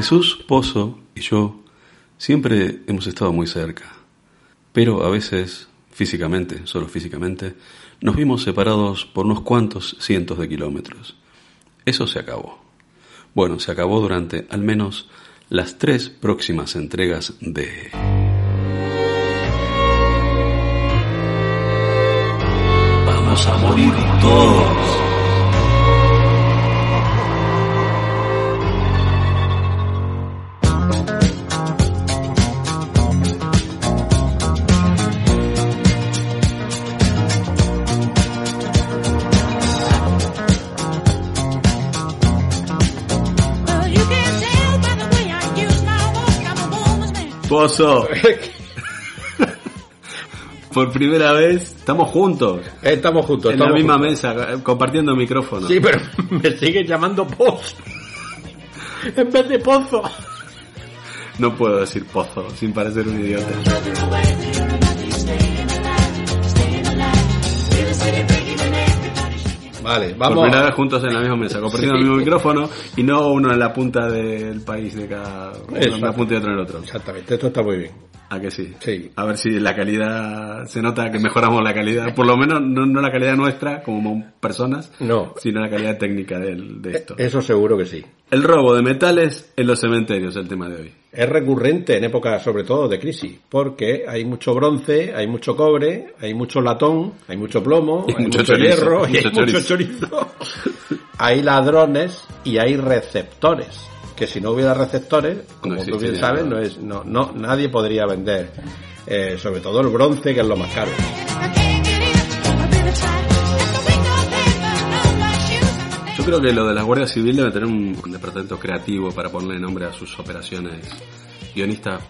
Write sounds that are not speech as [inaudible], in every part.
Jesús Pozo y yo siempre hemos estado muy cerca, pero a veces, físicamente, solo físicamente, nos vimos separados por unos cuantos cientos de kilómetros. Eso se acabó. Bueno, se acabó durante al menos las tres próximas entregas de... Vamos a morir todos. Pozo. [laughs] Por primera vez estamos juntos. Estamos juntos. En estamos la misma juntos. mesa, compartiendo micrófono. Sí, pero [laughs] me siguen llamando Pozo. En vez de Pozo. No puedo decir pozo sin parecer un idiota. Vale, Por vamos. primera vez juntos en la misma mesa, compartiendo el mismo micrófono y no uno en la punta del país de cada uno en una punta y otro en el otro. Exactamente, esto está muy bien. ¿A que sí? Sí. A ver si la calidad, se nota que mejoramos la calidad, por lo menos no, no la calidad nuestra como personas, No, sino la calidad técnica del- de esto. eso seguro que sí. El robo de metales en los cementerios, el tema de hoy. Es recurrente en épocas sobre todo de crisis, porque hay mucho bronce, hay mucho cobre, hay mucho latón, hay mucho plomo, Y hay mucho mucho, chorizo, hierro y hay mucho mucho chorizo. hay ladrones y hay receptores, que si no hubiera receptores, como tú bien sabes, no es, no, no, nadie podría vender, eh, sobre todo el bronce, que es lo más caro. Yo creo que lo de la Guardia Civil debe tener un, departamento creativo para ponerle nombre a sus operaciones. Guionistas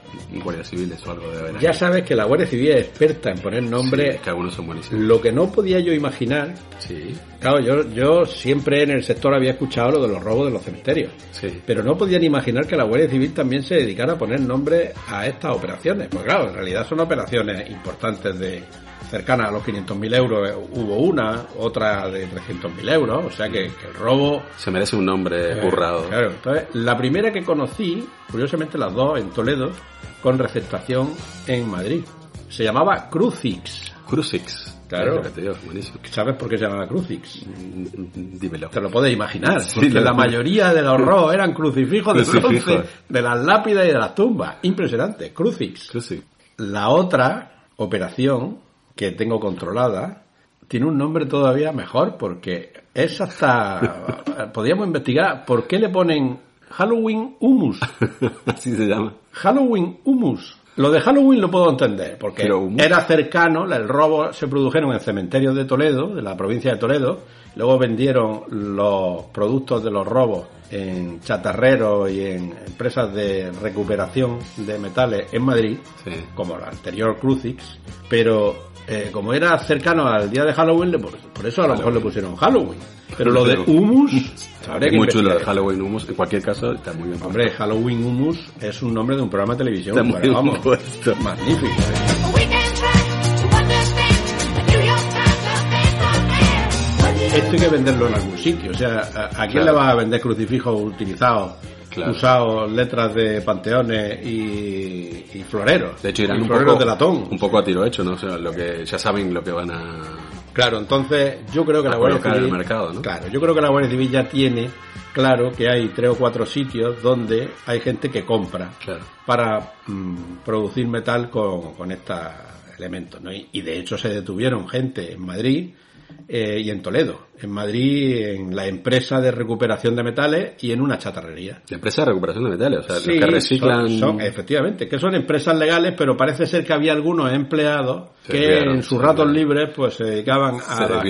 Guardia Civiles o algo de haber. Ya sabes que la Guardia Civil es experta en poner nombre. que algunos son buenísimos. Lo que no podía yo imaginar, Sí, claro, yo, yo siempre en el sector había escuchado lo de los robos de los cementerios. sí. Pero no podían imaginar que la Guardia Civil también se dedicara a poner nombre a estas operaciones. Pues claro, en realidad son operaciones importantes de cercanas a los 500.000 euros. eh, Hubo una, otra de 300.000 euros. O sea que, que el robo... Se merece un nombre eh, currado. Claro, entonces, la primera que conocí, curiosamente las dos en Toledo, con receptación en Madrid. Se llamaba Crucix. Crucix. Claro. Digo. ¿Sabes por qué se llamaba Crucix? Mm, Dímelo. Te lo puedes imaginar, Sí, porque lo- la mayoría de los robos eran crucifijos de [laughs] Crucifijos. bronce, de las lápidas y de las tumbas. Impresionante, Crucix. Crucix. La otra operación que tengo controlada tiene un nombre todavía mejor porque es hasta... [laughs] podríamos investigar por qué le ponen Halloween Humus. [laughs] Así se llama. Halloween Humus. Lo de Halloween lo puedo entender, porque era cercano, el robo se produjeron en cementerios de Toledo, de la provincia de Toledo, luego vendieron los productos de los robos en chatarreros y en empresas de recuperación de metales en Madrid, Sí. como la anterior Crucix, pero eh, como era cercano al día de Halloween, por, por eso a lo mejor le pusieron Halloween. Pero lo de humus, [laughs] habría Es que muy chulo investigar. de Halloween Humus. En cualquier caso, está muy bien. puesto. Hombre, Halloween Humus es un nombre de un programa de televisión. Está muy bien vamos, puesto. magnífico. ¿eh? Esto hay que venderlo en algún sitio. O sea, ¿a, a quién Claro. le vas a vender crucifijos utilizados, Claro. usados, letras de panteones y, y floreros? De hecho, irán y un floreros poco, de latón. un poco a tiro hecho, ¿no? O sea, lo que ya saben lo que van a... Claro, entonces yo creo que la Guardia Civil... el mercado, ¿no? Claro, yo creo que la Guardia Civil ya tiene claro que hay tres o cuatro sitios donde hay gente que compra Claro. para mm, producir metal con, con estos elementos. ¿no? Y, y de hecho se detuvieron gente en Madrid eh, y en Toledo. En Madrid, en la empresa de recuperación de metales y en una chatarrería. La empresa de recuperación de metales, o sea, Sí, los que reciclan... son- son- efectivamente, que son empresas legales, pero parece ser que había algunos empleados Se que desviaron, en sus ratos libres pues se dedicaban Se a la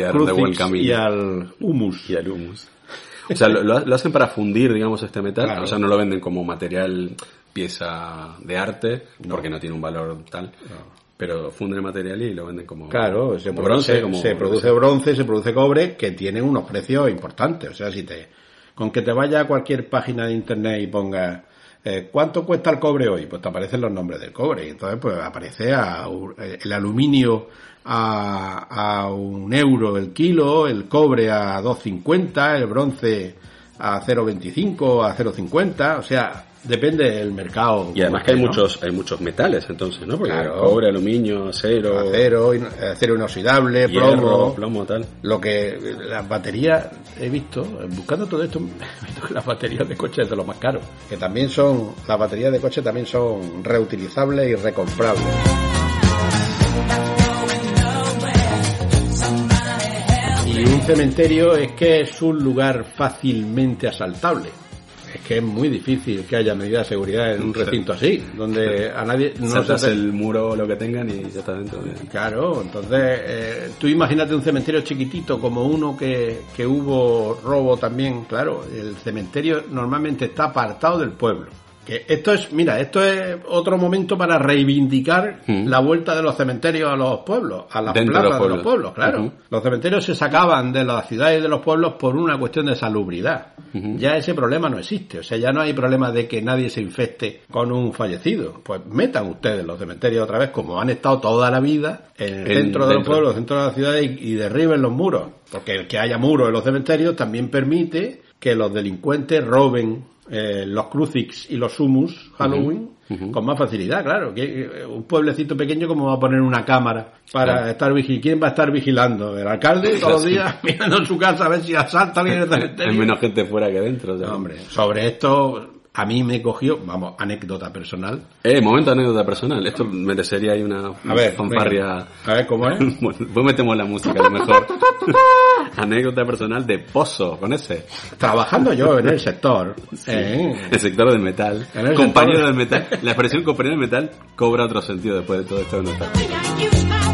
camino. y al humus. y al humus. O sea, lo, hacen para fundir, digamos, este metal. Claro. O sea, no lo venden como material, pieza de arte, porque no tiene un valor tal. Pero funden el material y lo venden como... Claro, se, como produce, bronce, como- se produce bronce, se produce cobre, que tienen unos precios importantes. O sea, si te, con que te vaya a cualquier página de internet y ponga eh, cuánto cuesta el cobre hoy, pues te aparecen los nombres del cobre. Y entonces, pues aparece a, eh, el aluminio a, a un euro el kilo, el cobre a 2,50, el bronce a 0,25, a 0,50, o sea, depende del mercado. Y además que hay ¿no? muchos hay muchos metales entonces, ¿no? Porque Claro. cobre, aluminio, acero, acero, in- acero inoxidable, hierro, plomo, plomo, tal. Lo que las baterías he visto, buscando todo esto, [laughs] he visto que las baterías de coche es de lo más caro. Que también son, las baterías de coche también son reutilizables y recomprables. Cementerio es que es un lugar fácilmente asaltable. Es que es muy difícil que haya medidas de seguridad en un recinto así, donde a nadie no se hace- el muro o lo que tengan y ya está dentro. de- Claro, entonces eh, tú imagínate un cementerio chiquitito como uno que, que hubo robo también, claro, el cementerio normalmente está apartado del pueblo. Esto es, mira, esto es otro momento para reivindicar Mm. la vuelta de los cementerios a los pueblos, a las Dentro de plazas de los pueblos. claro. Los cementerios se sacaban de las ciudades y de los pueblos por una cuestión de salubridad. Ya ese problema no existe, o sea, ya no hay problema de que nadie se infecte con un fallecido. Pues metan ustedes los cementerios otra vez como han estado toda la vida en el En- centro de los pueblos, dentro de las ciudades y, y derriben los muros. Porque el que haya muros en los cementerios también permite que los delincuentes roben eh, los crucix y los humus Halloween con más facilidad, claro. Que, eh, un pueblecito pequeño como va a poner una cámara para Claro. estar vigilando. ¿Quién va a estar vigilando? El alcalde todos los días [laughs] mirando en su casa a ver si asalta alguien [laughs] Hay menos gente fuera que dentro. No, hombre, sobre esto a mí me cogió, vamos, anécdota personal. Eh, momento anécdota personal. Esto merecería ahí una A ver, fanfarria. a ver cómo es. [laughs] Bueno, pues metemos la música a lo mejor. [laughs] anécdota personal de Pozo, con ese. Trabajando yo en el sector, [laughs] eh, El sector del metal. En el compañero sector- del metal. La expresión compañero del metal cobra otro sentido después de todo esto que nos está.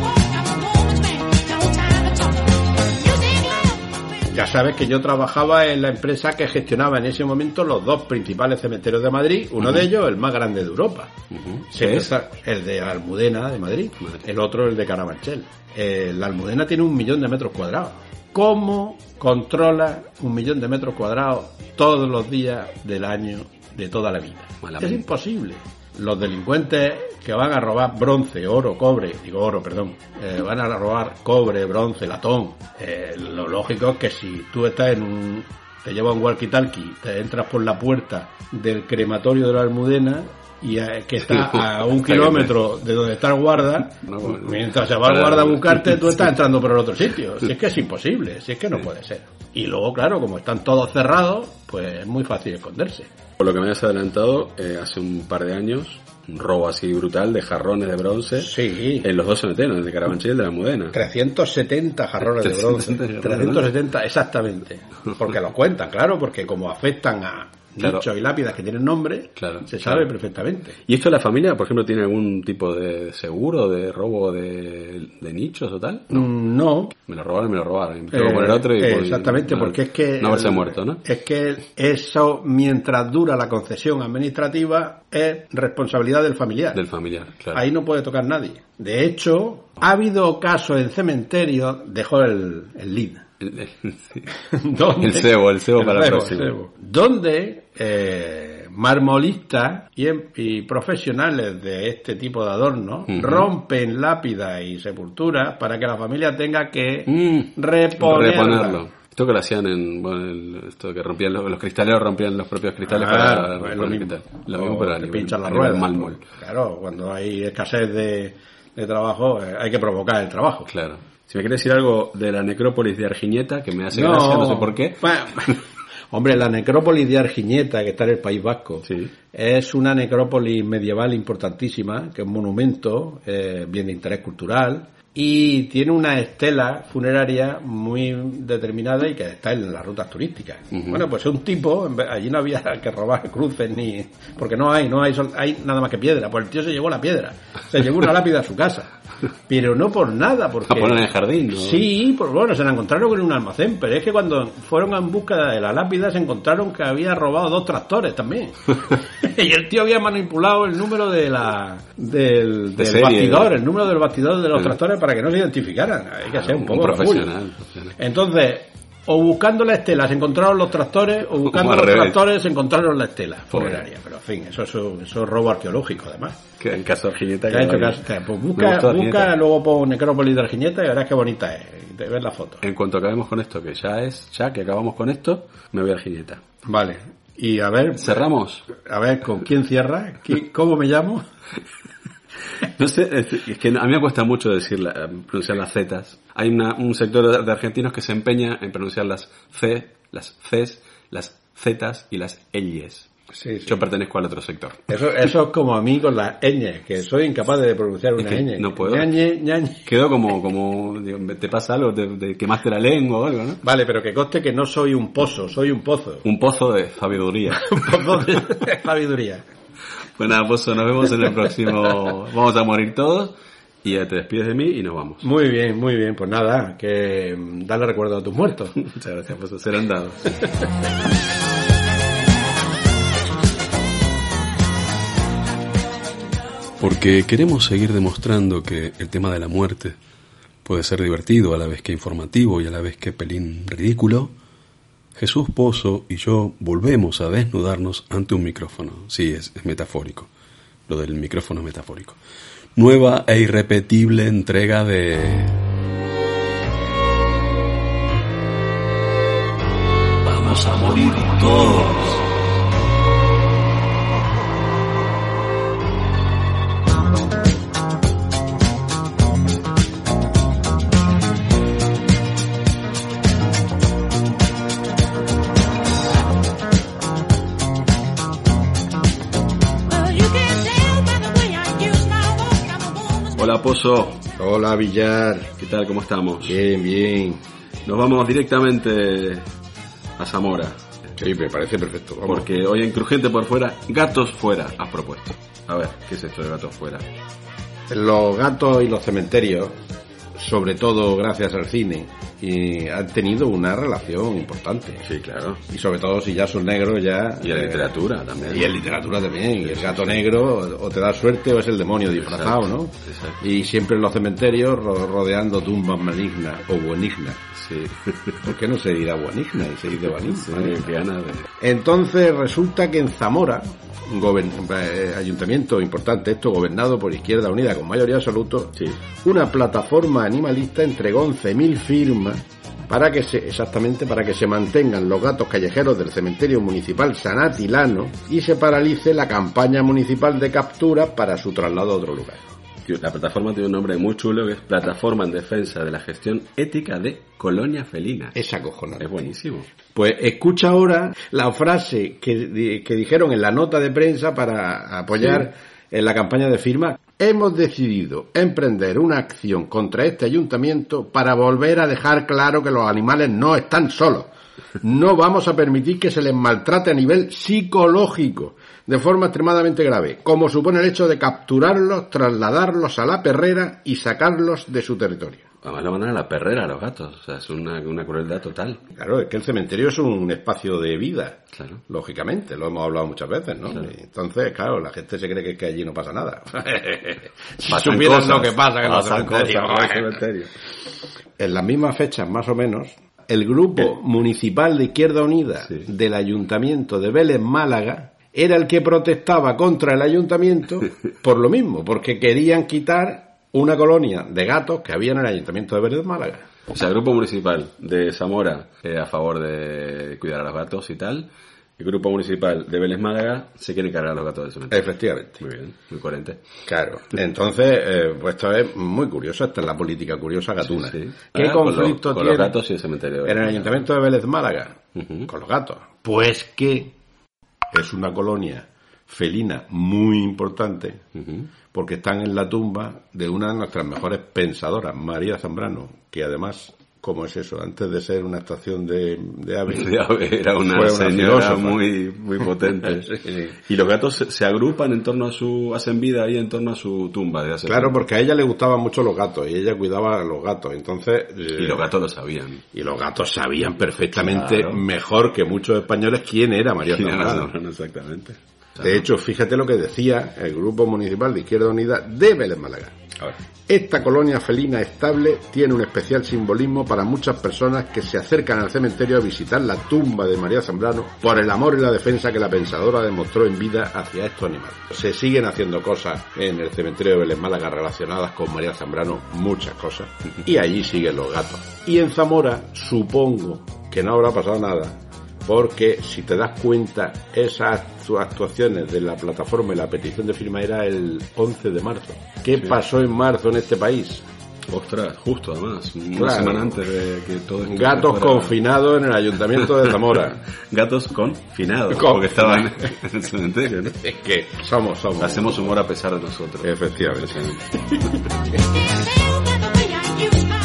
Ya sabes que yo trabajaba en la empresa que gestionaba en ese momento los dos principales cementerios de Madrid, uno de ellos el más grande de Europa. Ujú. Sí, ¿Qué es? el de Almudena de Madrid, Madrid. el otro el de Carabanchel. Eh, la Almudena tiene un millón de metros cuadrados. ¿Cómo controla un millón de metros cuadrados todos los días del año de toda la vida? Malamente. Es imposible. Los delincuentes que van a robar bronce, oro, cobre, digo oro, perdón, eh, van a robar cobre, bronce, latón. Eh, lo lógico es que si tú estás en un, te lleva un walkie-talkie, te entras por la puerta del crematorio de la Almudena y eh, que está [laughs] a un kilómetro de donde está el guarda, No, bueno. mientras se va el guarda a buscarte, tú estás entrando por el otro sitio. Si es que es imposible, si es que no puede ser. Y luego, claro, como están todos cerrados, pues es muy fácil esconderse. Por lo que me has adelantado, eh, hace un par de años, un robo así brutal de jarrones de bronce Sí. en los dos cementerios, de Carabanchel y de la Mudena. 370 jarrones de bronce. 370 jarrones, 370, exactamente. Porque los cuentan, claro, porque como afectan a Claro. nichos y lápidas que tienen nombre, Claro, se sabe perfectamente. ¿Y esto la familia, por ejemplo, tiene algún tipo de seguro de robo de, de nichos o tal? Mm, No. Me lo robaron, me lo robaron. Tengo que Eh, poner otro y... eh, pues, exactamente, no- porque es que... No haberse el- muerto, ¿no? Es que eso, mientras dura la concesión administrativa, es responsabilidad del familiar. Del familiar, claro. Ahí no puede tocar nadie. De hecho, ha habido casos en cementerios, dejó el, el lead. [laughs] El, cebo, el cebo para el próximo. cebo. Donde eh, marmolistas y, em- y profesionales de este tipo de adornos Ujú. rompen lápidas y sepulturas para que la familia tenga que Mm, reponerlo. Esto que lo hacían en, bueno, el- esto que rompían los, los cristaleros rompían los propios cristales Ah, para pues lo mismo. Lo mismo, pero pinchan la rueda. Claro, cuando hay escasez de, de trabajo, eh, hay que provocar el trabajo. Claro. Si me quieres decir algo de la necrópolis de Argiñeta, que me hace gracia, no sé por qué. Bueno, [laughs] hombre, la necrópolis de Argiñeta, que está en el País Vasco, Sí. es una necrópolis medieval importantísima, que es un monumento, eh, bien de interés cultural, y tiene una estela funeraria muy determinada y que está en las rutas turísticas. Bueno, pues un tipo, allí no había que robar cruces ni... porque no hay, no hay, hay nada más que piedra. Pues el tío se llevó la piedra, se llevó una lápida a su casa. Pero no por nada, porque... A poner en el jardín, ¿no? Sí, pues bueno, se la encontraron en un almacén, pero es que cuando fueron en busca de la lápida se encontraron que había robado dos tractores también. [laughs] y el tío había manipulado el número de la del, De del serie, bastidor, ¿no? el número del bastidor de los tractores para que no se identificaran. Hay que ser un Un poco profesional, profesional. Entonces, o buscando la estela se encontraron los tractores, o buscando los revés. tractores se encontraron la estela funeraria. Pero en fin, eso, eso, eso es robo arqueológico además. Que en caso de Argineta. Que ha hecho pues busca, busca luego pon Necrópolis de Argineta y verás qué bonita es. Y te ves la foto. En cuanto acabemos con esto, que ya es, ya que acabamos con esto, me voy a Argineta. Vale. Y a ver, Cerramos. a ver, ¿con quién cierra? ¿Qui- ¿Cómo me llamo? [laughs] [laughs] No sé, es, es que a mí me cuesta mucho decir la- pronunciar las zetas. Hay una- un sector de, argentinos que se empeña en pronunciar las C, las Cs, las zetas y las Ls. Sí, sí. Yo pertenezco al otro sector. Eso, eso es como a mí con las ñ, que soy incapaz de pronunciar una que ñ. no puedo. Ñañe, ñañe. Quedó como, como, digo, te pasa algo, te, te quemaste la lengua o algo, ¿no? Vale, pero que conste que no soy un pozo, soy un pozo. Un pozo de sabiduría. [laughs] Un pozo de sabiduría. Pues nada, Pozo, nos vemos en el próximo. [laughs] Vamos a morir todos. Y ya te despides de mí y nos vamos. Muy bien, muy bien. Pues nada, que mm, dale recuerdo a tus muertos. [laughs] Muchas gracias, Pozo. Serán dados. Porque queremos seguir demostrando que el tema de la muerte puede ser divertido a la vez que informativo y a la vez que pelín ridículo, Jesús Pozo y yo volvemos a desnudarnos ante un micrófono. Sí, es, metafórico. Lo del micrófono es metafórico. Nueva e irrepetible entrega de... Vamos a morir todos. Hola, Villar. ¿Qué tal? ¿Cómo estamos? Bien, bien. Nos vamos directamente a Zamora. Sí, me parece perfecto. Vamos. Porque hoy en Crujiente por fuera, gatos fuera, has propuesto. A ver, ¿qué es esto de gatos fuera? Los gatos y los cementerios, sobre todo gracias al cine, y han tenido una relación importante. Sí, claro. Y sobre todo si ya son negros, ya... Y la eh, literatura también. Y en literatura también. Y el gato negro o te da suerte o es el demonio disfrazado, ¿no? Exacto. Y siempre en los cementerios ro- rodeando tumbas malignas o buenignas. Sí. [laughs] ¿Por qué no se dirá buenigna y se dice buenigna? Sí. Entonces resulta que en Zamora, eh, ayuntamiento importante, esto gobernado por Izquierda Unida con mayoría absoluta, Sí. una plataforma animalista entregó 11.000 firmas para que se, exactamente para que se mantengan los gatos callejeros del cementerio municipal San Atilano y se paralice la campaña municipal de captura para su traslado a otro lugar. La plataforma tiene un nombre muy chulo que es Plataforma en Defensa de la Gestión Ética de Colonia Felina. Es acojonante. Es buenísimo. Pues escucha ahora la frase que, que dijeron en la nota de prensa para apoyar en la campaña de firma. Hemos decidido emprender una acción contra este ayuntamiento para volver a dejar claro que los animales no están solos. No vamos a permitir que se les maltrate a nivel psicológico de forma extremadamente grave, como supone el hecho de capturarlos, trasladarlos a la perrera y sacarlos de su territorio. Además lo mandan a la perrera a los gatos. O sea, es una, una crueldad total. Claro, es que el cementerio es un espacio de vida. Claro. Lógicamente, lo hemos hablado muchas veces, ¿no? Claro. Entonces, claro, la gente se cree que, que allí no pasa nada. [laughs] si supieran cosas. lo que pasa en los cementerios. cosas en los [laughs] cementerios. En las mismas fechas, más o menos, el grupo municipal de Izquierda Unida Sí. del Ayuntamiento de Vélez Málaga era el que protestaba contra el ayuntamiento [laughs] por lo mismo, porque querían quitar una colonia de gatos que había en el Ayuntamiento de Vélez Málaga. O sea, el grupo municipal de Zamora eh, a favor de cuidar a los gatos y tal. El grupo municipal de Vélez Málaga se quiere cargar a los gatos del cementerio. Efectivamente. Muy bien, muy coherente. Claro, entonces, eh, pues esto es muy curioso, esta es la política curiosa gatuna. Sí, sí. ¿Qué Ah, con conflicto los- con tiene los gatos y el cementerio de en el. Ayuntamiento de Vélez Málaga con los gatos? Pues que es una colonia felina muy importante. Porque están en la tumba de una de nuestras mejores pensadoras, María Zambrano, que además, ¿cómo es eso? Antes de ser una estación de, de aves, [laughs] Era una una señora filósofa. muy, muy potente. [laughs] Sí. Y los gatos se, se agrupan en torno a su, hacen vida ahí en torno a su tumba de hace Claro, porque a ella le gustaban mucho los gatos y ella cuidaba a los gatos. Entonces, eh, Y los gatos lo sabían. Y los gatos sabían perfectamente Claro. mejor que muchos españoles quién era María ¿Quién era Zambrano. Zambrano? De hecho, fíjate lo que decía el Grupo Municipal de Izquierda Unida de Vélez Málaga. Esta colonia felina estable tiene un especial simbolismo para muchas personas que se acercan al cementerio a visitar la tumba de María Zambrano por el amor y la defensa que la pensadora demostró en vida hacia estos animales. Se siguen haciendo cosas en el cementerio de Vélez Málaga relacionadas con María Zambrano, muchas cosas, y allí siguen los gatos. Y en Zamora, supongo que no habrá pasado nada, porque si te das cuenta, esas actu- actuaciones de la plataforma y la petición de firma era el 11 de marzo. ¿Qué pasó en marzo en este país? Ostras, justo además, una Claro. semana antes de que todo esto Gatos fuera- confinados en el ayuntamiento de Zamora. [laughs] Gatos confinados, Con- porque estaban en el cementerio, ¿no? es que somos, somos. Hacemos humor a pesar de nosotros. Efectivamente.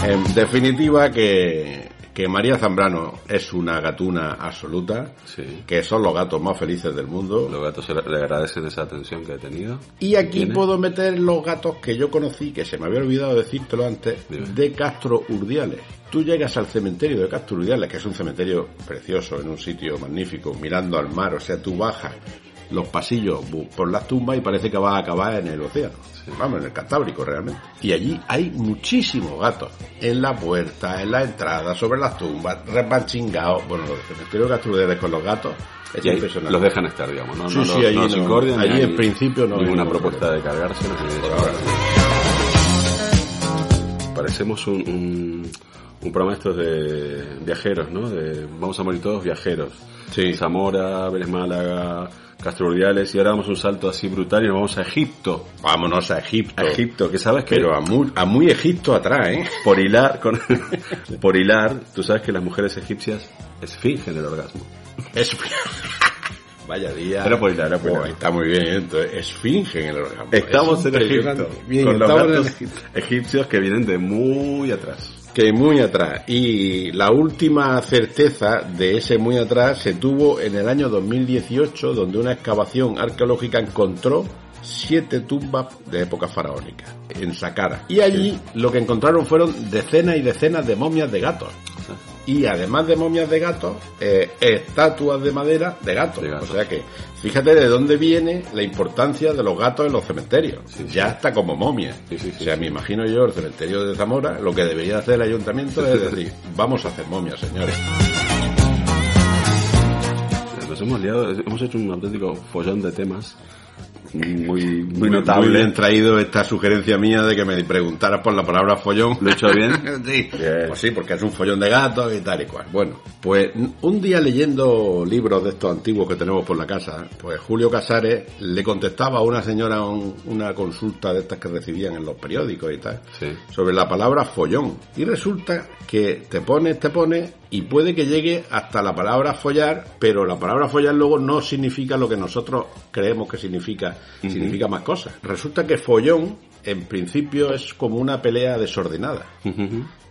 En definitiva, que, que María Zambrano es una gatuna absoluta, Sí. que son los gatos más felices del mundo. Los gatos le le agradecen esa atención que ha tenido. Y aquí ¿Tiene? puedo meter los gatos que yo conocí, que se me había olvidado decírtelo antes, Dime. de Castro Urdiales. Tú llegas al cementerio de Castro Urdiales, que es un cementerio precioso, en un sitio magnífico, mirando al mar, o sea, tú bajas los pasillos por las tumbas y parece que vas a acabar en el océano. Vamos, en el Cantábrico realmente. Y allí hay muchísimos gatos. En la puerta, en la entrada, sobre las tumbas, repanchingados. Bueno, de Castro Urdiales con los gatos es impresionante. los dejan estar, digamos, ¿no? Sí, no sí, los, allí no no. incordian, en principio no Ninguna propuesta de cargarse. Parecemos un, un, un programa estos de viajeros, ¿no? De vamos a morir todos viajeros. Sí. Zamora, Vélez Málaga, Castro Urdiales, y ahora damos un salto así brutal y nos vamos a Egipto. Vámonos a Egipto. A Egipto, que sabes que Pero a muy, a muy Egipto atrás, ¿eh? por hilar, con, [laughs] por hilar, tú sabes que las mujeres egipcias esfingen el orgasmo. Es... [laughs] Vaya día. Era por hilar, era por Oh, hilar. está muy bien, entonces esfinge en el orgasmo. Estamos Es en Egipto. Bien, con los estamos en gatos Egipto. egipcios que vienen de muy atrás. Que muy atrás. Y la última certeza de ese muy atrás se tuvo en el año 2018, donde una excavación arqueológica encontró siete tumbas de época faraónica en Saqqara. Y allí lo que encontraron fueron decenas y decenas de momias de gatos. Y además de momias de gatos, eh, estatuas de madera de gatos. De gatos. O sea que, fíjate de dónde viene la importancia de los gatos en los cementerios. Sí, sí. Ya está como. Sí, sí, o sea, me imagino yo el cementerio de Zamora, lo que debería hacer el ayuntamiento es decir, vamos a hacer momias, señores. Nos hemos liado, hemos hecho un auténtico follón de temas muy, muy Muy notable. bien traído esta sugerencia mía de que me preguntaras por la palabra follón. ¿Lo he hecho bien? [laughs] sí. Bien. Pues sí, porque es un follón de gatos y tal y cual. Bueno, pues un día leyendo libros de estos antiguos que tenemos por la casa, pues Julio Casares le contestaba a una señora un- una consulta de estas que recibían en los periódicos y tal, Sí. sobre la palabra follón. Y resulta que te pones, te pones y puede que llegue hasta la palabra follar, pero la palabra follar luego no significa lo que nosotros creemos que significa, significa más cosas. Resulta que follón en principio es como una pelea desordenada.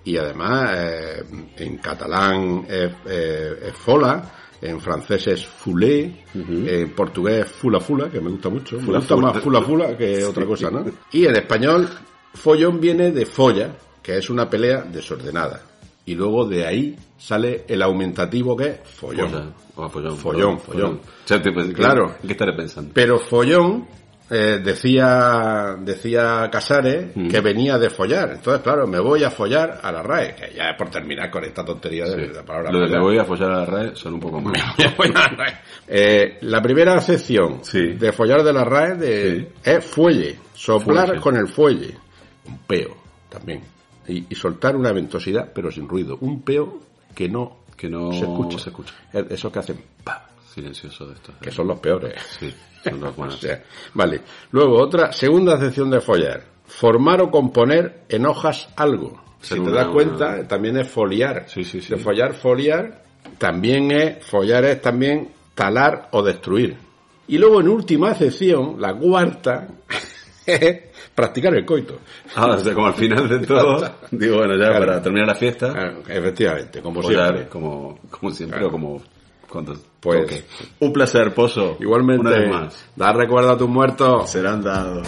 Y además eh, en catalán es, eh, es fola, en francés es foulé, en portugués fula fula, que me gusta mucho. me Fula gusta fula. más fula fula que [laughs] otra cosa, ¿no? Y en español follón viene de folla, que es una pelea desordenada. Y luego de ahí sale el aumentativo que es follón. Follón. Oh, follón, Follón, follón. O ¿qué- Claro. ¿Qué estaré pensando? Pero follón, eh, decía, decía Casares Mm. que venía de follar. Entonces, claro, me voy a follar a la RAE, que ya es por terminar con esta tontería de Sí. la palabra Lo de me voy a follar a la RAE son un poco más. [laughs] La. Eh, la primera acepción Sí. de follar de la RAE de, Sí. es fuelle, soplar Fuelle. con el fuelle. Un peo también. Y, y soltar una ventosidad, pero sin ruido. Un peo que no, Que no se escucha. se escucha. Es- Esos que hacen pa, Silencioso de estos. que son los peores. Sí, son los [laughs] O buenos. sea, vale. Luego, otra, segunda acepción de follar. Formar o componer en hojas algo. Ser si te una- das cuenta, también es foliar. Sí, sí, sí. De follar, foliar. También es, follar es también talar o destruir. Y luego, en última acepción, la cuarta, [laughs] practicar el coito. Ah, o sea, como al final de todo, [laughs] digo, bueno, ya Claro. para terminar la fiesta, Ah, Efectivamente, como siempre. como, como siempre Claro. o como cuando Pues-. Un placer, Pozo. Igualmente, Una vez más. dar recuerdo a tus muertos. Serán dados.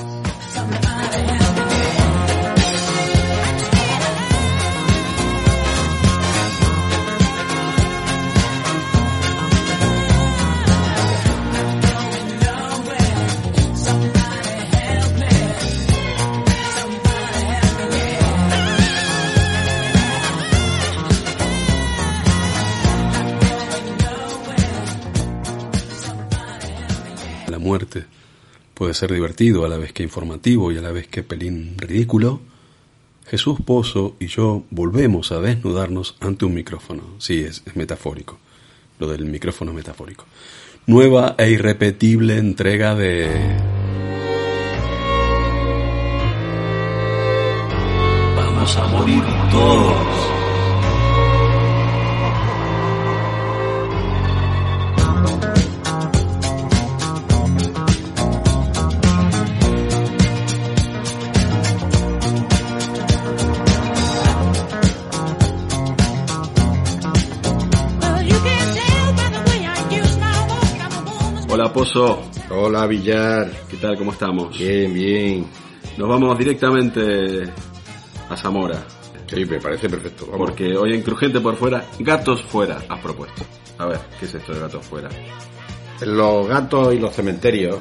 Puede ser divertido a la vez que informativo y a la vez que pelín ridículo, Jesús Pozo y yo volvemos a desnudarnos ante un micrófono. Sí, es, es metafórico. Lo del micrófono metafórico. Nueva e irrepetible entrega de... Vamos a morir todos. Hola Villar. ¿qué tal? ¿Cómo estamos? Bien, bien. Nos vamos directamente a Zamora, Sí, me parece perfecto. Vamos. porque hoy en Crujiente por fuera, gatos fuera, has propuesto. A ver, ¿qué es esto de gatos fuera? Los gatos y los cementerios,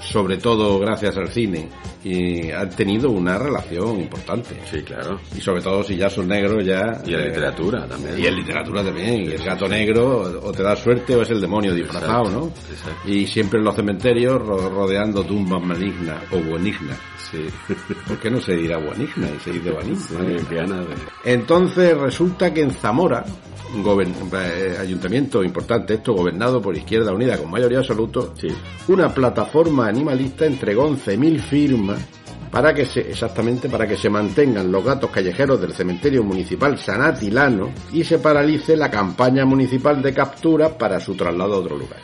sobre todo gracias al cine, y han tenido una relación importante. Sí, claro. Y sobre todo si ya son negros, ya... Y en eh, literatura también. Y en literatura también. Y el gato negro o te da suerte o es el demonio disfrazado, Exacto, ¿no? exacto. Y siempre en los cementerios ro- rodeando tumbas malignas o buenignas. Sí. [laughs] ¿Por qué no se dirá buenigna y se dice buenigna? Entonces resulta que en Zamora, gobern- eh, ayuntamiento importante, esto gobernado por Izquierda Unida con mayoría absoluta, Sí. una plataforma animalista entregó 11.000 firmas para que se, exactamente para que se mantengan los gatos callejeros del cementerio municipal Sanatilano y se paralice la campaña municipal de captura para su traslado a otro lugar.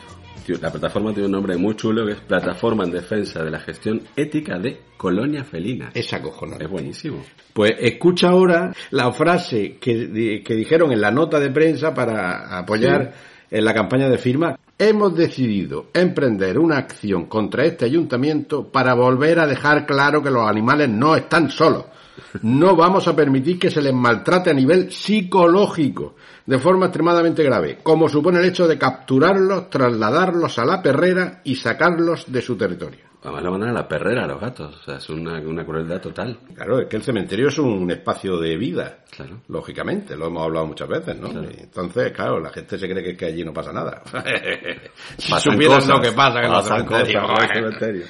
La plataforma tiene un nombre muy chulo que es Plataforma en Defensa de la Gestión Ética de Colonia Felina. Es acojonante. Es buenísimo. Pues escucha ahora la frase que, que dijeron en la nota de prensa para apoyar en la campaña de firma. Hemos decidido emprender una acción contra este ayuntamiento para volver a dejar claro que los animales no están solos. No vamos a permitir que se les maltrate a nivel psicológico de forma extremadamente grave, como supone el hecho de capturarlos, trasladarlos a la perrera y sacarlos de su territorio. Además lo mandan a la perrera a los gatos. O sea, es una, una crueldad total. Claro, es que el cementerio es un espacio de vida. Claro. Lógicamente, lo hemos hablado muchas veces, ¿no? Claro. Entonces, claro, la gente se cree que, que allí no pasa nada. [laughs] si supieran lo que pasa en los cementerios. en el cementerio.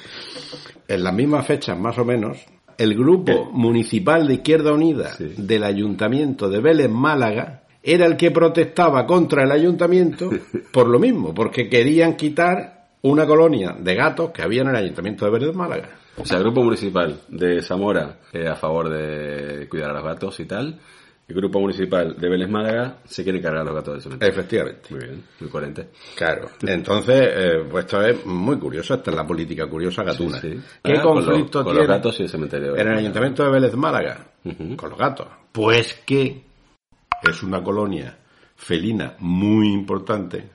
En las mismas fechas, más o menos, el grupo municipal de Izquierda Unida Sí. del Ayuntamiento de Vélez Málaga era el que protestaba contra el ayuntamiento [laughs] por lo mismo, porque querían quitar una colonia de gatos que había en el Ayuntamiento de Vélez Málaga. O sea, el grupo municipal de Zamora eh, a favor de cuidar a los gatos y tal. El grupo municipal de Vélez Málaga se quiere cargar a los gatos del cementerio. Efectivamente. Muy bien, muy coherente. Claro. Entonces, eh, pues esto es muy curioso. Esta es la política curiosa gatuna. Sí, sí. ¿Qué Ah, con conflicto los- con tiene los gatos y el cementerio. en el Ayuntamiento de Vélez Málaga? Con los gatos. Pues que es una colonia felina muy importante.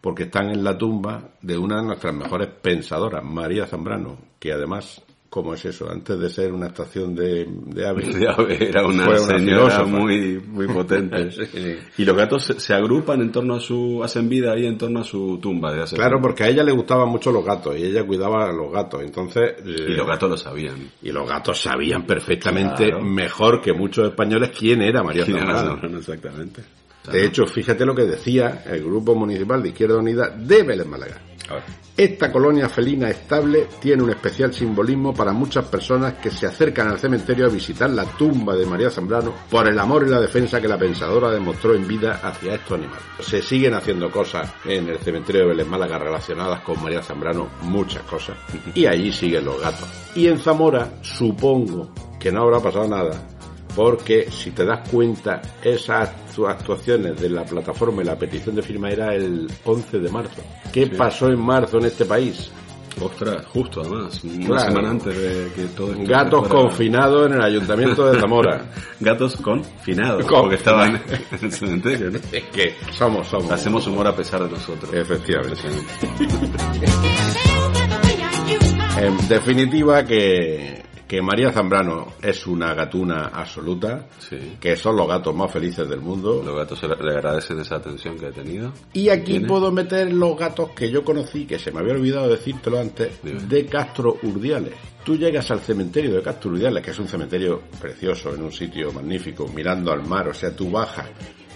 Porque están en la tumba de una de nuestras mejores pensadoras, María Zambrano, que además, ¿cómo es eso? Antes de ser una estación de, de aves, [laughs] Ya ve, Era una, Fue una señora muy, muy potente. [laughs] Sí. Y los gatos se, se agrupan en torno a su, hacen vida ahí en torno a su tumba de Claro, porque a ella le gustaban mucho los gatos y ella cuidaba a los gatos. Entonces, Y eh, los gatos lo sabían. Y los gatos sabían perfectamente Claro. mejor que muchos españoles quién era María Zambrano. no, De hecho, fíjate lo que decía el Grupo Municipal de Izquierda Unida de Vélez Málaga. Esta colonia felina estable tiene un especial simbolismo para muchas personas que se acercan al cementerio a visitar la tumba de María Zambrano por el amor y la defensa que la pensadora demostró en vida hacia estos animales. Se siguen haciendo cosas en el cementerio de Vélez Málaga relacionadas con María Zambrano, muchas cosas. [laughs] Y allí siguen los gatos. Y en Zamora, supongo que no habrá pasado nada. Porque si te das cuenta, esas actu- actuaciones de la plataforma y la petición de firma era el 11 de marzo. ¿Qué pasó en marzo en este país? Ostras, justo además, una Claro. semana antes de que todo esto Gatos fuera- confinados en el ayuntamiento de Zamora. [laughs] Gatos confinados, Con- porque estaban [laughs] en el cementerio, ¿no? es que somos, somos. Hacemos humor a pesar de nosotros. Efectivamente. En definitiva, que, que María Zambrano es una gatuna absoluta, Sí. que son los gatos más felices del mundo. Los gatos se le le agradecen esa atención que ha tenido. Y aquí ¿Tiene? puedo meter los gatos que yo conocí, que se me había olvidado decírtelo antes, Dime. de Castro Urdiales. Tú llegas al cementerio de Castro Urdiales, que es un cementerio precioso, en un sitio magnífico, mirando al mar, o sea, tú bajas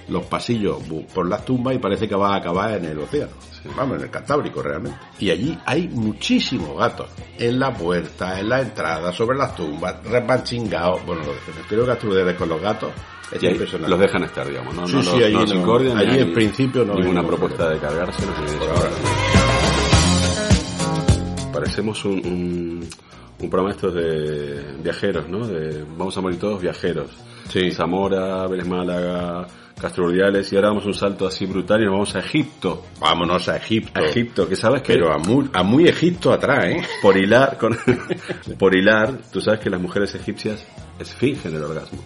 los pasillos por las tumbas y parece que va a acabar en el océano. Vamos, en el Cantábrico realmente. Y allí hay muchísimos gatos. En la puerta, en la entrada, sobre las tumbas, repanchingados. Bueno, los cementerios gastroderes con los gatos es Y ahí impresionante. los dejan estar, digamos, ¿no? Sí, no sí, los- allí no incordian, allí en principio no ninguna propuesta de llevarlos. ahora. Parecemos un, un, un programa estos de viajeros, ¿no? De vamos a morir todos viajeros. Sí. Zamora, Vélez Málaga, Castro Urdiales y ahora damos un salto así brutal y nos vamos a Egipto. Vámonos a Egipto. A Egipto, que sabes que Pero a muy, a muy Egipto atrás, ¿eh? por hilar, con, [laughs] por hilar, tú sabes que las mujeres egipcias esfingen el orgasmo.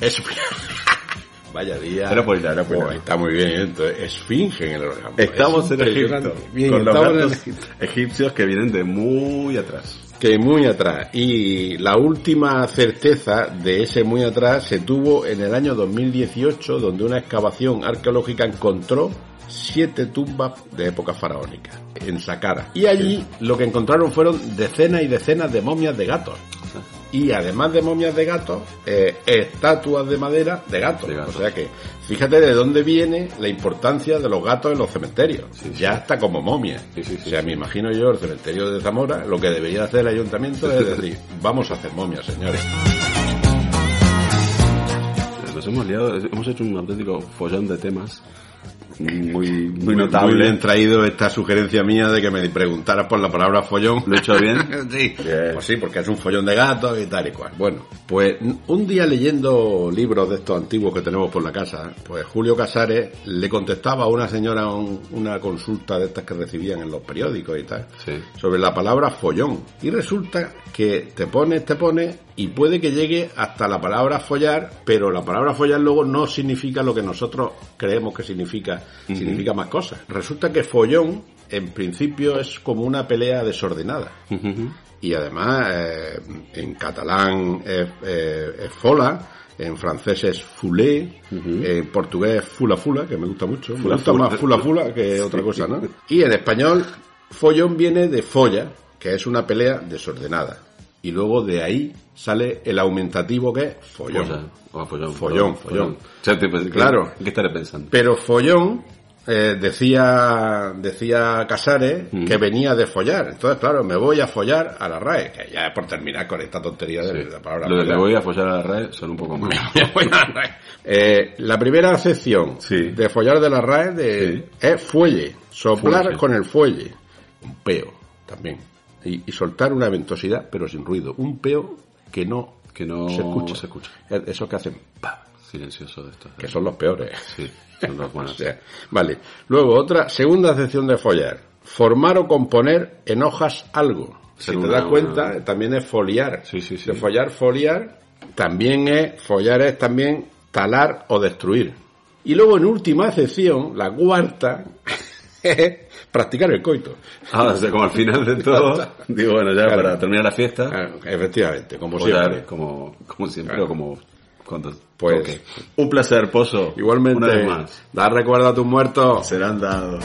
Es... [laughs] Vaya día. Era por hilar, era por Oh, hilar. está muy bien, entonces esfingen el orgasmo. Estamos Es en Egipto. Bien, con los en Egipto. egipcios que vienen de muy atrás. Que muy atrás. Y la última certeza de ese muy atrás se tuvo en el año 2018, donde una excavación arqueológica encontró siete tumbas de época faraónica en Saqqara. Y allí lo que encontraron fueron decenas y decenas de momias de gatos. Y además de momias de gatos, eh, estatuas de madera de gatos. De gatos. O sea que, fíjate de dónde viene la importancia de los gatos en los cementerios. Sí, sí. Ya está como momias. Sí, o sea, me imagino yo el cementerio de Zamora, lo que debería hacer el ayuntamiento es decir, [laughs] vamos a hacer momias, señores. Nos hemos liado, hemos hecho un auténtico follón de temas muy, muy Muy notable. bien traído esta sugerencia mía de que me preguntaras por la palabra follón. ¿Lo he hecho bien? [laughs] sí, Bien. pues sí, porque es un follón de gatos y tal y cual. Bueno, pues un día leyendo libros de estos antiguos que tenemos por la casa, pues Julio Casares le contestaba a una señora un- una consulta de estas que recibían en los periódicos y tal, Sí. sobre la palabra follón. Y resulta que te pones, te pones y puede que llegue hasta la palabra follar, pero la palabra follar luego no significa lo que nosotros creemos que significa, significa más cosas. Resulta que follón en principio es como una pelea desordenada. Y además eh, en catalán es, eh, es fola, en francés es foulé, en portugués es fula fula, que me gusta mucho. me gusta fula. más fula fula que [laughs] otra cosa, ¿no? Y en español, follón viene de folla, que es una pelea desordenada. Y luego de ahí sale el aumentativo que es follón. Follón. Oh, follón, Follón, follón. O sea, te- ¿qué- Claro. ¿Qué estaré pensando? Pero follón, eh, decía, decía Casares Mm. que venía de follar. Entonces, claro, me voy a follar a la RAE, que ya es por terminar con esta tontería de la palabra Lo de me voy a follar a la red son un poco [laughs] más. Me voy a la RAE. Eh, la primera acepción Sí. de follar de la RAE de, Sí. es fuelle, soplar Fuelle. con el fuelle. Un peo también. Y, y soltar una ventosidad, pero sin ruido. Un peo que no, Que no se escucha. se escucha. Es- Esos que hacen, pa, Silencioso de estos. que son los peores. Sí, son los [laughs] O buenos. sea, vale. Luego, otra, segunda acepción de follar. Formar o componer en hojas algo. Si te das cuenta, también es foliar. Sí, sí, sí. De follar, foliar. También es, follar es también talar o destruir. Y luego, en última acepción, la cuarta, [laughs] practicar el coito. Ah, o sea, como al final de [laughs] todo, digo, bueno, ya Claro. para terminar la fiesta, Efectivamente, como siempre. como, como siempre, Claro. o como cuando Pues-. Un placer, Pozo. Igualmente, Una vez más. dar recuerdo a tus muertos. Serán dados.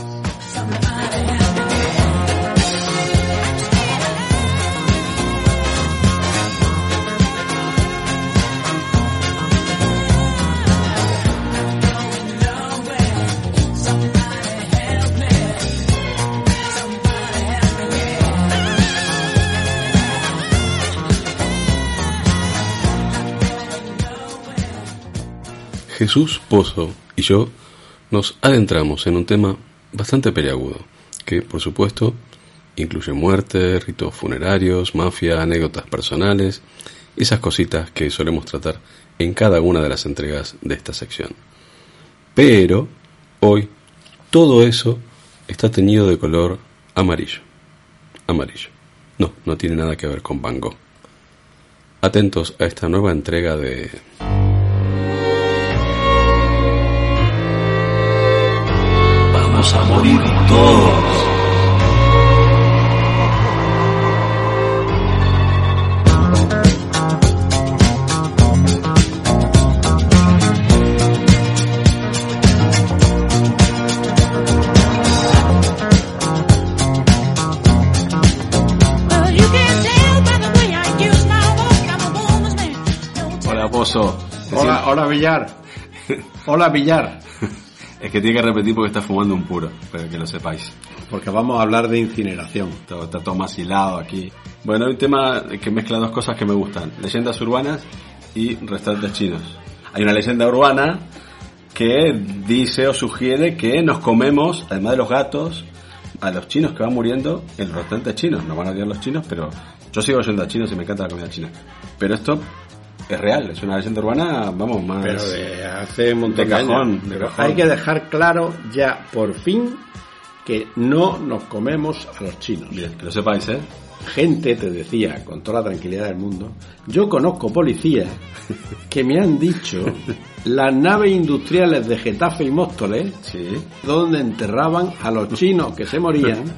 Jesús Pozo y yo nos adentramos en un tema bastante peliagudo, que por supuesto incluye muerte, ritos funerarios, mafia, anécdotas personales, esas cositas que solemos tratar en cada una de las entregas de esta sección. Pero hoy todo eso está teñido de color amarillo. Amarillo. No, no tiene nada que ver con Van Gogh. Atentos a esta nueva entrega de a woman's man. No Hola, Pozo. Te Hola, hola Villar. [laughs] Hola Villar. Es que tiene que repetir porque está fumando un puro, para que lo sepáis. Porque vamos a hablar de incineración. Todo, está todo más hilado aquí. Bueno, hay un tema que mezcla dos cosas que me gustan. Leyendas urbanas y restaurantes chinos. Hay una leyenda urbana que dice o sugiere que nos comemos, además de los gatos, a los chinos que van muriendo en los restaurantes chinos. Nos van a odiar los chinos, pero yo sigo yendo a chinos y me encanta la comida china. Pero esto es real, es una leyenda urbana, vamos, más... Pero de hace un montón De cajón, años. de Pero cajón. hay que dejar claro ya por fin que no nos comemos a los chinos. Bien, que lo sepáis, ¿eh? Gente, te decía, con toda la tranquilidad del mundo, yo conozco policías que me han dicho [laughs] las naves industriales de Getafe y Móstoles Sí. donde enterraban a los chinos que se morían. [laughs]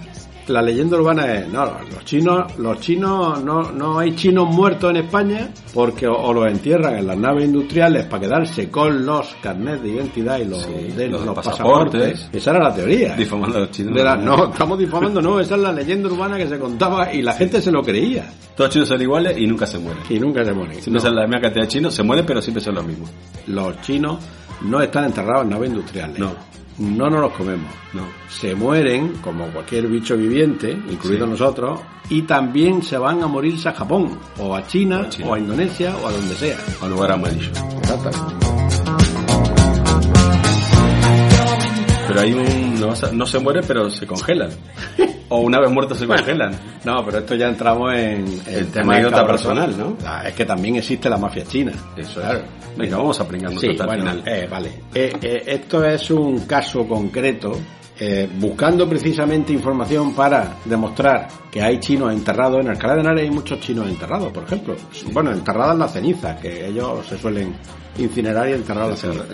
La leyenda urbana es, no, los chinos, los chinos, no, no hay chinos muertos en España porque o, o los entierran en las naves industriales para quedarse con los carnets de identidad y los, Sí, de los los, pasaportes. pasaportes. Esa era la teoría. Difamando a los chinos. La- no, estamos difamando, no, esa es la leyenda urbana que se contaba y la gente se lo creía. Todos los chinos son iguales y nunca se mueren. Y nunca se mueren. Siempre No, son la misma cantidad de chinos, se mueren, pero siempre son los mismos. los chinos no están enterrados en naves industriales. No. No nos los comemos. No. se mueren, como cualquier bicho viviente, incluido Sí. nosotros, y también se van a morirse a Japón, o a China, O a China. o a Indonesia, o a donde sea. A lugar amarillo. Pero hay un... No, no se muere, pero se congelan. O una vez muertos se congelan. No, pero esto ya entramos en el tema anécdota personal, ¿no? Ah, Es que también existe la mafia china. Eso Claro. es. Venga, vamos a pringarnos Sí, hasta el final. eh, vale. Eh, eh, esto es un caso concreto, eh, buscando precisamente información para demostrar que hay chinos enterrados. En Alcalá de Henares hay muchos chinos enterrados, por ejemplo. Bueno, enterradas las cenizas, que ellos se suelen incinerar y enterrar las cenizas.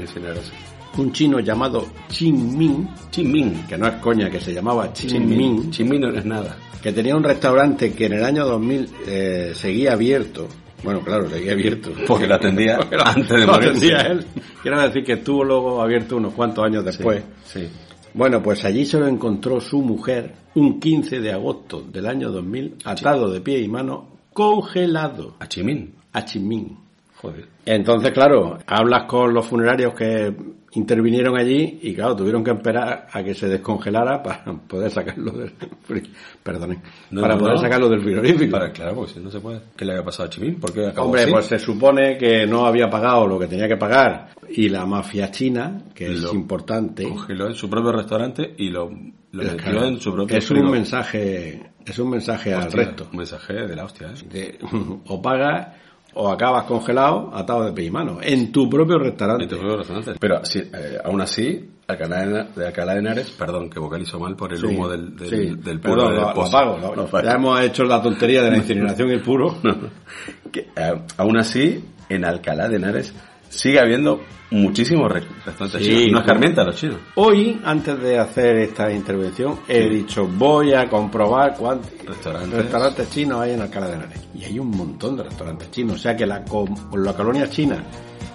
Un chino llamado Chin Min, Chinmin. que no es coña, que se llamaba Chin Min, Chinmin no es nada. que tenía un restaurante que en el año 2000 eh, seguía abierto. Bueno, claro, seguía abierto. Porque lo atendía [laughs] Porque lo- antes de lo morirse. atendía él. Quiero decir que estuvo luego abierto unos cuantos años después. Sí. Bueno, pues allí se lo encontró su mujer un 15 de agosto del año 2000, atado de pie y mano, congelado A Chimin. a Chinmin. Joder. Entonces, claro, hablas con los funerarios que intervinieron allí y, claro, tuvieron que esperar a que se descongelara para poder sacarlo del fri- [laughs] perdone, No, para no, poder no. sacarlo del frigorífico. Para, claro, porque si no se puede. ¿Qué le había pasado a Chimin? ¿Por qué acabó Hombre, así? pues se supone que no había pagado lo que tenía que pagar y la mafia china, que es importante, Congeló en su propio restaurante y lo, lo metió en su propio es un mensaje, es un mensaje al Hostia, resto. Un mensaje de la hostia, ¿eh? De, [laughs] o pagas o acabas congelado, atado de pie y mano, en tu propio restaurante. En tu propio restaurante. Pero así, eh, aún así, Alcalá de, Alcalá de Henares, perdón, que vocalizo mal por el Sí, humo del, del, sí. del puro Perdón, del lo, lo pozo. apago, lo- No, ya hemos hecho la tontería de la incineración y el puro. [laughs] que, eh, aún así, en Alcalá de Henares sigue habiendo muchísimos re- restaurantes Sí, chinos. No escarmienta a los chinos. Hoy, antes de hacer esta intervención, he dicho, voy a comprobar cuántos Restaurantes. restaurantes chinos hay en Alcalá de Henares. Y hay un montón de restaurantes chinos. O sea que la, la colonia china,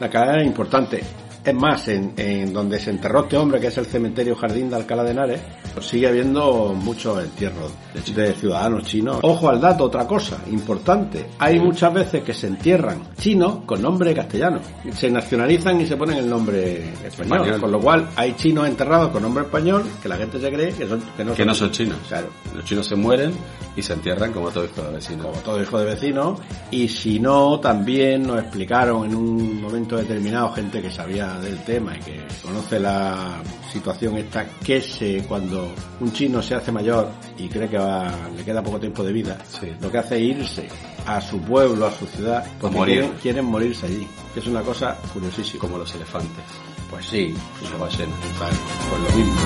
la cadena es importante. Es más, en, en donde se enterró este hombre, que es el cementerio Jardín de Alcalá de Henares, pues sigue habiendo muchos entierros de ciudadanos chinos. Ojo al dato, otra cosa importante. Hay muchas veces que se entierran chinos con nombre castellano. Se nacionalizan y se ponen el nombre español. Español. Con lo cual hay chinos enterrados con nombre español que la gente se cree que, son, que no Que no son chinos. Claro. Los chinos se mueren y se entierran como todo hijo de vecino. Como todo hijo de vecino. Y si no, también nos explicaron en un momento determinado gente que sabía del tema y que conoce la situación esta, que se, cuando un chino se hace mayor y cree que va, le queda poco tiempo de vida, Sí. lo que hace es irse a su pueblo, a su ciudad, porque morir. quieren, quieren morirse allí. Que es una cosa curiosísima. Como los elefantes. Pues sí, pues lo mismo.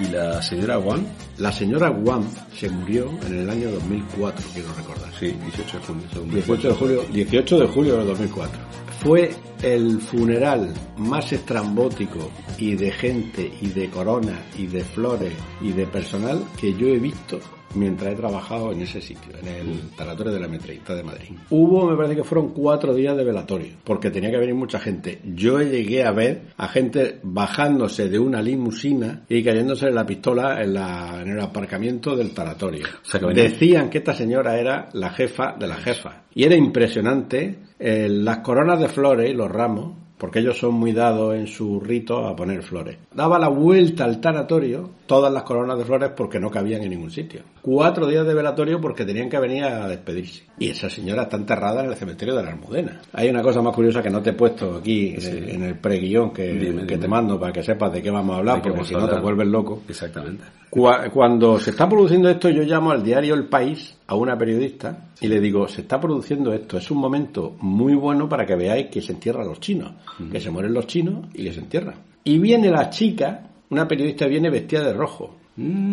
¿Y la, señora Wang? La señora Wang se murió en el año 2004, quiero recordar. Sí, 18 de junio. según me 18 de julio, 18 de julio del 2004. Fue el funeral más estrambótico y de gente y de corona y de flores y de personal que yo he visto mientras he trabajado en ese sitio, en el tanatorio de la Metreísta de Madrid. Hubo, me parece que fueron cuatro días de velatorio, porque tenía que venir mucha gente. Yo llegué a ver a gente bajándose de una limusina y cayéndose la pistola en, la, en el aparcamiento del tanatorio. O sea Decían que esta señora era la jefa de la jefa. Y era impresionante eh, las coronas de flores y los ramos porque ellos son muy dados en su rito a poner flores. Daba la vuelta al tanatorio, todas las coronas de flores porque no cabían en ningún sitio. Cuatro días de velatorio porque tenían que venir a despedirse. Y esa señora está enterrada en el cementerio de la Almudena. Hay una cosa más curiosa que no te he puesto aquí en, el, en el preguión que, Dime, que dime. te mando para que sepas de qué vamos a hablar, ¿De qué porque si no te vuelves loco. Exactamente. Cua- Cuando se está produciendo esto, yo llamo al diario El País a una periodista y le digo, se está produciendo esto, es un momento muy bueno para que veáis que se entierran los chinos, que se mueren los chinos y se entierran. Y viene la chica, una periodista viene vestida de rojo.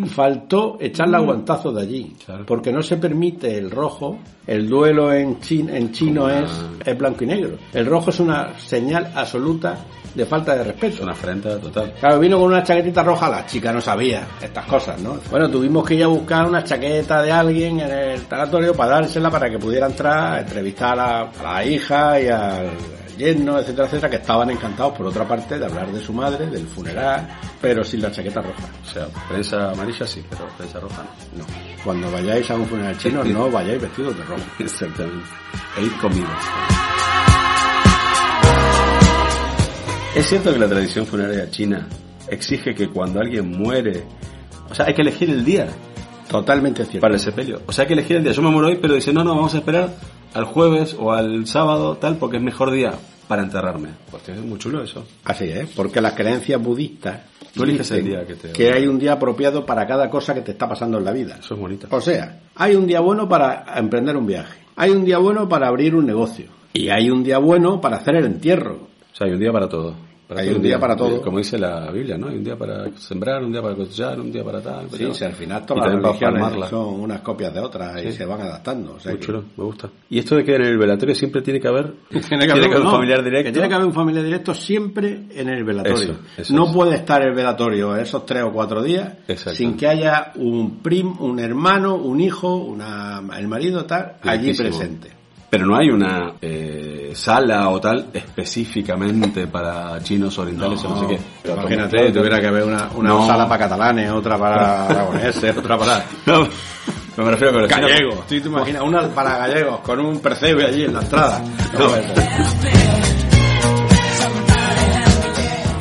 Faltó echarle aguantazos de allí, Claro. porque no se permite el rojo, el duelo en, chin- en chino es, es blanco y negro. El rojo es una señal absoluta de falta de respeto. Es una afrenta total. Claro, vino con una chaquetita roja, la chica no sabía estas cosas, ¿no? Bueno, tuvimos que ir a buscar una chaqueta de alguien en el tanatorio para dársela para que pudiera entrar a entrevistar a, a la hija y al yerno, etcétera, etcétera, que estaban encantados, por otra parte, de hablar de su madre, del funeral, pero sin la chaqueta roja. O sea, prensa amarilla sí, pero prensa roja no. No. Cuando vayáis a un funeral chino, no vayáis vestidos de rojo. [laughs] Exactamente. E ir comidos. Es cierto que la tradición funeraria china exige que cuando alguien muere, o sea, hay que elegir el día Totalmente cierto. para el sepelio. O sea, hay que elegir el día. Yo me muero hoy, pero dice, no, no, vamos a esperar al jueves o al sábado, tal, porque es mejor día para enterrarme. Pues es muy chulo eso. Así es, porque las creencias budistas Tú eliges el dicen día que te- que hay un día apropiado para cada cosa que te está pasando en la vida. Eso es bonito. O sea, hay un día bueno para emprender un viaje, hay un día bueno para abrir un negocio y hay un día bueno para hacer el entierro. O sea, hay un día para todo. Para Hay un día para todo. Como dice la Biblia, ¿no? Hay un día para sembrar, un día para cosechar, un día para tal. Sí, si al final todas las religiones son unas copias de otras y se van adaptando. O sea Muy que- chulo, me gusta. Y esto de que en el velatorio siempre tiene que haber, [laughs] Tiene que haber, un no, familiar directo. que tiene que haber un familiar directo siempre en el velatorio. Eso, eso no puede estar el velatorio esos tres o cuatro días sin que haya un prim, un hermano, un hijo, una, el marido tal allí presente. Pero no hay una eh, sala o tal específicamente para chinos orientales o no sé qué. Pero Imagínate, tuviera que haber una, una No. sala para catalanes, otra para [laughs] aragoneses, otra para No, me refiero a chinos- gallegos. ¿Tú te imaginas una para gallegos con un percebe allí en la entrada?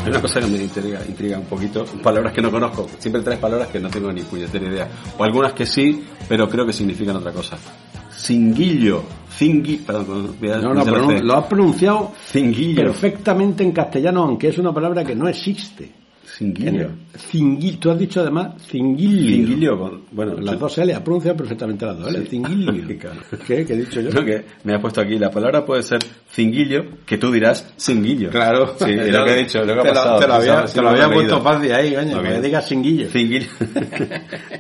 Hay una cosa que me intriga, intriga un poquito, palabras que no conozco. Siempre traes palabras que no tengo ni puñetera idea. O algunas que sí, pero creo que significan otra cosa. Cinguillo. Cingui... Perdón, No, no, pero C. lo has pronunciado Cinguillo. perfectamente en castellano, aunque es una palabra que no existe. Cinguillo. Cinguillo. Tú has dicho además cinguillo. Cinguillo. Bueno, Las dos L, has pronunciado perfectamente las dos L. Sí. Cinguillo. [laughs] ¿Qué? ¿Qué he dicho yo? Lo que me ha puesto aquí, la palabra puede ser cinguillo, que tú dirás cinguillo. Claro. Sí, es lo que he dicho, lo que ha te pasado. Te lo había, te lo había puesto fácil ahí, coño. Que digas cinguillo. Cinguillo.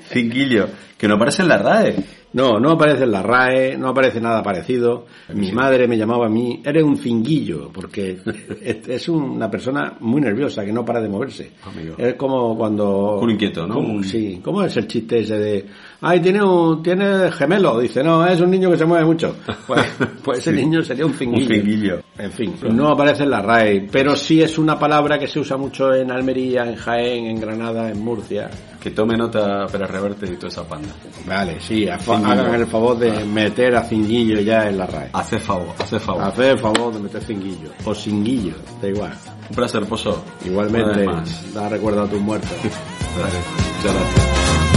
cinguillo, [laughs] que no aparece en la RAE. No, no aparece en la RAE, no aparece nada parecido. Mi madre me llamaba a mí, eres un cinguillo, porque [laughs] es, una persona muy nerviosa que no para de moverse. Amigo. Es como cuando... Un inquieto, ¿no? Sí, ¿cómo es el chiste ese de... Ay, tiene un tiene gemelo, dice, no, es un niño que se mueve mucho. [laughs] Pues, pues ese Sí. niño sería un cinguillo. Un cinguillo. En fin, no aparece en la RAE, pero sí es una palabra que se usa mucho en Almería, en Jaén, en Granada, en Murcia. Que tome nota Pérez Reverte y toda esa panda. Vale, sí, hagan el favor de meter a cinguillo ya en la RAE. Hace favor, hace favor. Hacer el favor de meter cinguillo. O cinguillo, da igual. Un placer, Pozo. Igualmente, da recuerdo a tus muertos. [laughs] Gracias. Muchas gracias.